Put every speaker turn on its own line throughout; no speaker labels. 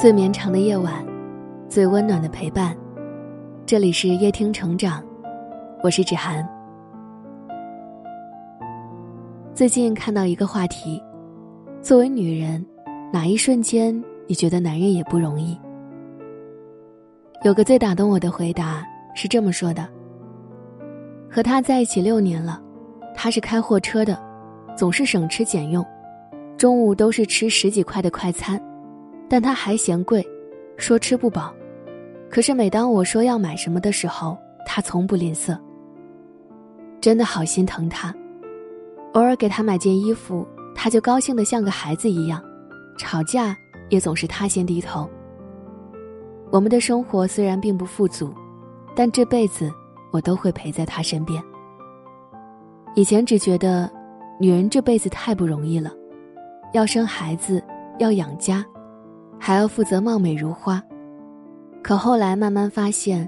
最绵长的夜晚，最温暖的陪伴。这里是夜听成长，我是芷涵。最近看到一个话题：作为女人，哪一瞬间你觉得男人也不容易？有个最打动我的回答是这么说的：和他在一起六年了，他是开货车的，总是省吃俭用，中午都是吃十几块的快餐。但他还嫌贵，说吃不饱。可是每当我说要买什么的时候，他从不吝啬。真的好心疼他，偶尔给他买件衣服，他就高兴的像个孩子一样。吵架也总是他先低头。我们的生活虽然并不富足，但这辈子我都会陪在他身边。以前只觉得，女人这辈子太不容易了，要生孩子，要养家。还要负责貌美如花，可后来慢慢发现，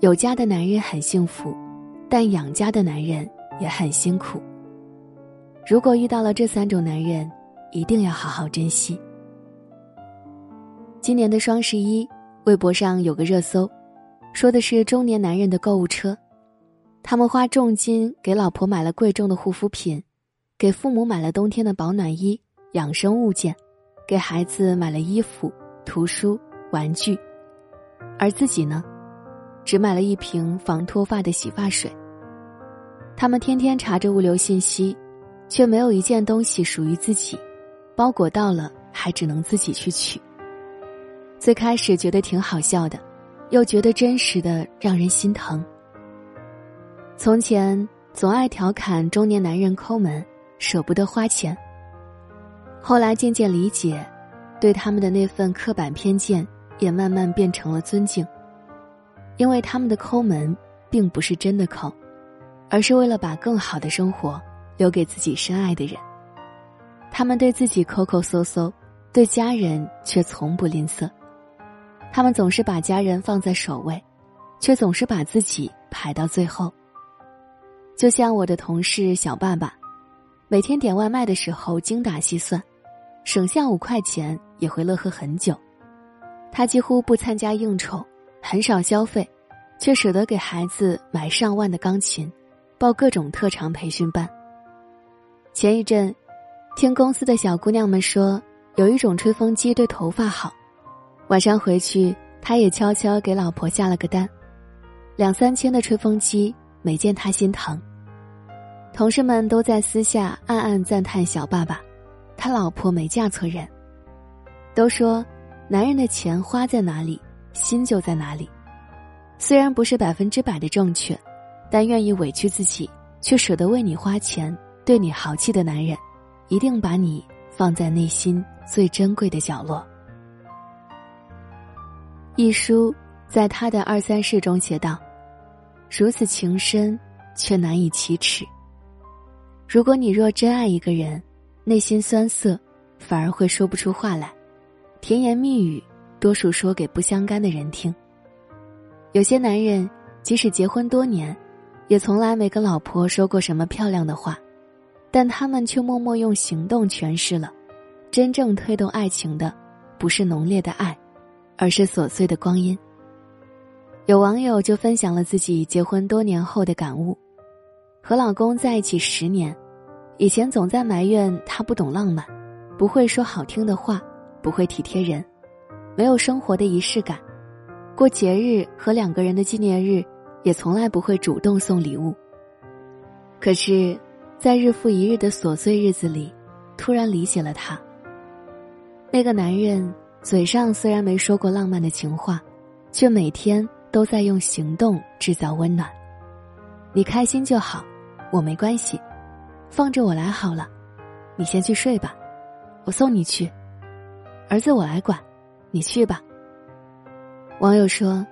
有家的男人很幸福，但养家的男人也很辛苦。如果遇到了这三种男人，一定要好好珍惜。今年的双十一，微博上有个热搜，说的是中年男人的购物车，他们花重金给老婆买了贵重的护肤品，给父母买了冬天的保暖衣、养生物件。给孩子买了衣服、图书、玩具，而自己呢，只买了一瓶防脱发的洗发水。他们天天查着物流信息，却没有一件东西属于自己，包裹到了还只能自己去取。最开始觉得挺好笑的，又觉得真实的让人心疼。从前总爱调侃中年男人抠门，舍不得花钱。后来渐渐理解，对他们的那份刻板偏见也慢慢变成了尊敬。因为他们的抠门并不是真的抠，而是为了把更好的生活留给自己深爱的人。他们对自己抠抠搜搜，对家人却从不吝啬。他们总是把家人放在首位，却总是把自己排到最后。就像我的同事小爸爸，每天点外卖的时候精打细算。省下五块钱也会乐呵很久，他几乎不参加应酬，很少消费，却舍得给孩子买上万的钢琴，报各种特长培训班。前一阵，听公司的小姑娘们说，有一种吹风机对头发好，晚上回去他也悄悄给老婆下了个单，两三千的吹风机，没见他心疼。同事们都在私下暗暗赞叹小爸爸。他老婆没嫁错人。都说，男人的钱花在哪里，心就在哪里。虽然不是百分之百的正确，但愿意委屈自己却舍得为你花钱、对你豪气的男人，一定把你放在内心最珍贵的角落。一书在他的二三事中写道：“如此情深，却难以启齿。如果你若真爱一个人。”内心酸涩，反而会说不出话来。甜言蜜语，多数说给不相干的人听。有些男人，即使结婚多年，也从来没跟老婆说过什么漂亮的话，但他们却默默用行动诠释了：真正推动爱情的，不是浓烈的爱，而是琐碎的光阴。有网友就分享了自己结婚多年后的感悟：和老公在一起十年。以前总在埋怨他不懂浪漫，不会说好听的话，不会体贴人，没有生活的仪式感，过节日和两个人的纪念日，也从来不会主动送礼物。可是，在日复一日的琐碎日子里，突然理解了他。那个男人嘴上虽然没说过浪漫的情话，却每天都在用行动制造温暖。你开心就好，我没关系。放着我来好了，你先去睡吧，我送你去。儿子我来管，你去吧。网友说：“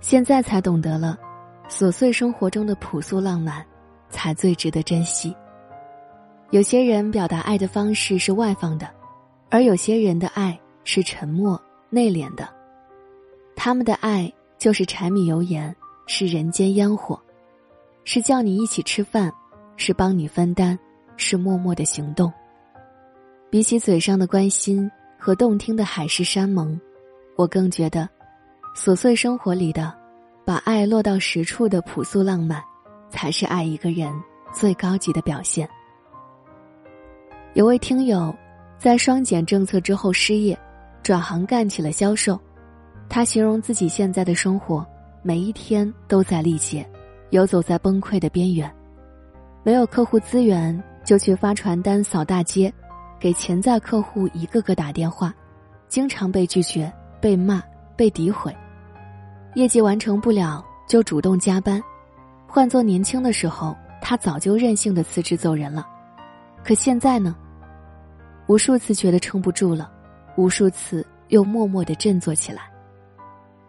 现在才懂得了，琐碎生活中的朴素浪漫，才最值得珍惜。有些人表达爱的方式是外放的，而有些人的爱是沉默内敛的。他们的爱就是柴米油盐，是人间烟火，是叫你一起吃饭。”是帮你分担，是默默的行动。比起嘴上的关心和动听的海誓山盟，我更觉得，琐碎生活里的，把爱落到实处的朴素浪漫，才是爱一个人最高级的表现。有位听友，在双减政策之后失业，转行干起了销售。他形容自己现在的生活，每一天都在历劫，游走在崩溃的边缘。没有客户资源，就去发传单、扫大街，给潜在客户一个个打电话，经常被拒绝、被骂、被诋毁。业绩完成不了，就主动加班。换做年轻的时候，他早就任性的辞职走人了。可现在呢？无数次觉得撑不住了，无数次又默默的振作起来。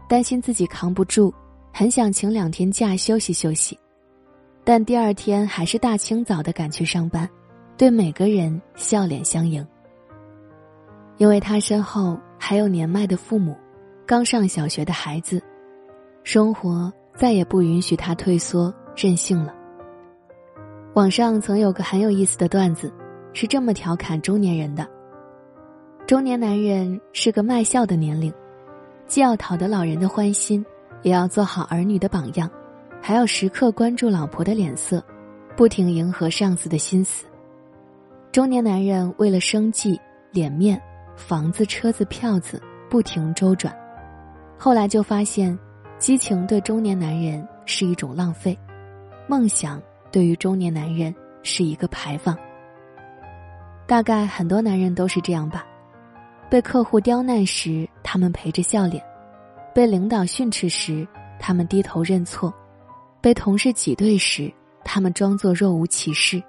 担心自己扛不住，很想请两天假休息休息，但第二天还是大清早的赶去上班，对每个人笑脸相迎。因为他身后还有年迈的父母，刚上小学的孩子，生活再也不允许他退缩任性了。网上曾有个很有意思的段子，是这么调侃中年人的：中年男人是个卖笑的年龄。既要讨得老人的欢心，也要做好儿女的榜样，还要时刻关注老婆的脸色，不停迎合上司的心思。中年男人为了生计、脸面、房子、车子、票子不停周转，后来就发现，激情对中年男人是一种浪费，梦想对于中年男人是一个排放。大概很多男人都是这样吧。被客户刁难时，他们陪着笑脸；被领导训斥时，他们低头认错；被同事挤兑时，他们装作若无其事。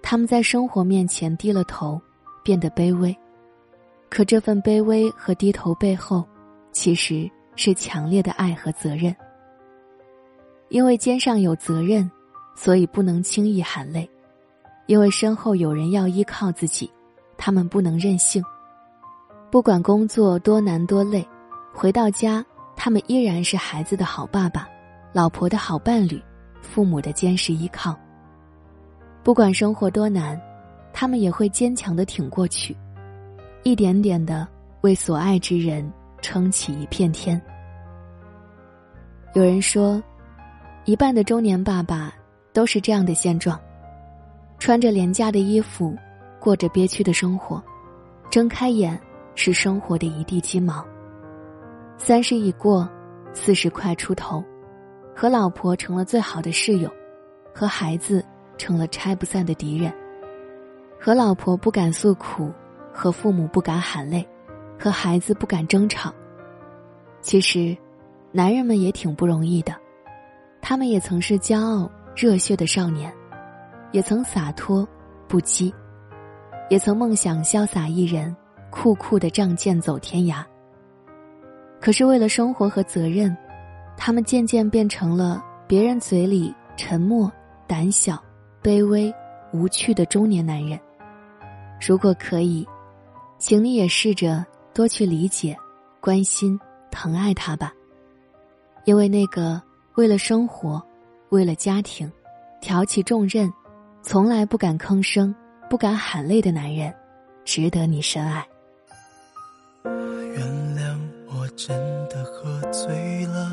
他们在生活面前低了头，变得卑微。可这份卑微和低头背后，其实是强烈的爱和责任。因为肩上有责任，所以不能轻易含泪；因为身后有人要依靠自己，他们不能任性。不管工作多难多累，回到家，他们依然是孩子的好爸爸，老婆的好伴侣，父母的坚实依靠。不管生活多难，他们也会坚强的挺过去，一点点的为所爱之人撑起一片天。有人说，一半的中年爸爸都是这样的现状：穿着廉价的衣服，过着憋屈的生活，睁开眼。是生活的一地鸡毛。三十已过，四十快出头，和老婆成了最好的室友，和孩子成了拆不散的敌人。和老婆不敢诉苦，和父母不敢喊累，和孩子不敢争吵。其实，男人们也挺不容易的，他们也曾是骄傲热血的少年，也曾洒脱不羁，也曾梦想潇洒一人。酷酷的仗剑走天涯。可是为了生活和责任，他们渐渐变成了别人嘴里沉默、胆小、卑微、无趣的中年男人。如果可以，请你也试着多去理解、关心、疼爱他吧。因为那个为了生活、为了家庭，挑起重任，从来不敢吭声、不敢喊累的男人，值得你深爱。
原谅我真的喝醉了，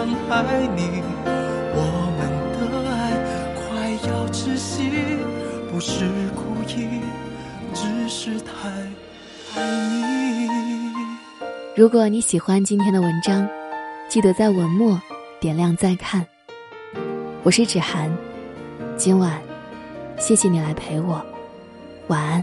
伤害你。我们的爱快要窒息，不是故意，只是太爱你。
如果你喜欢今天的文章，记得在文末点亮再看。我是芷涵，今晚谢谢你来陪我，晚安。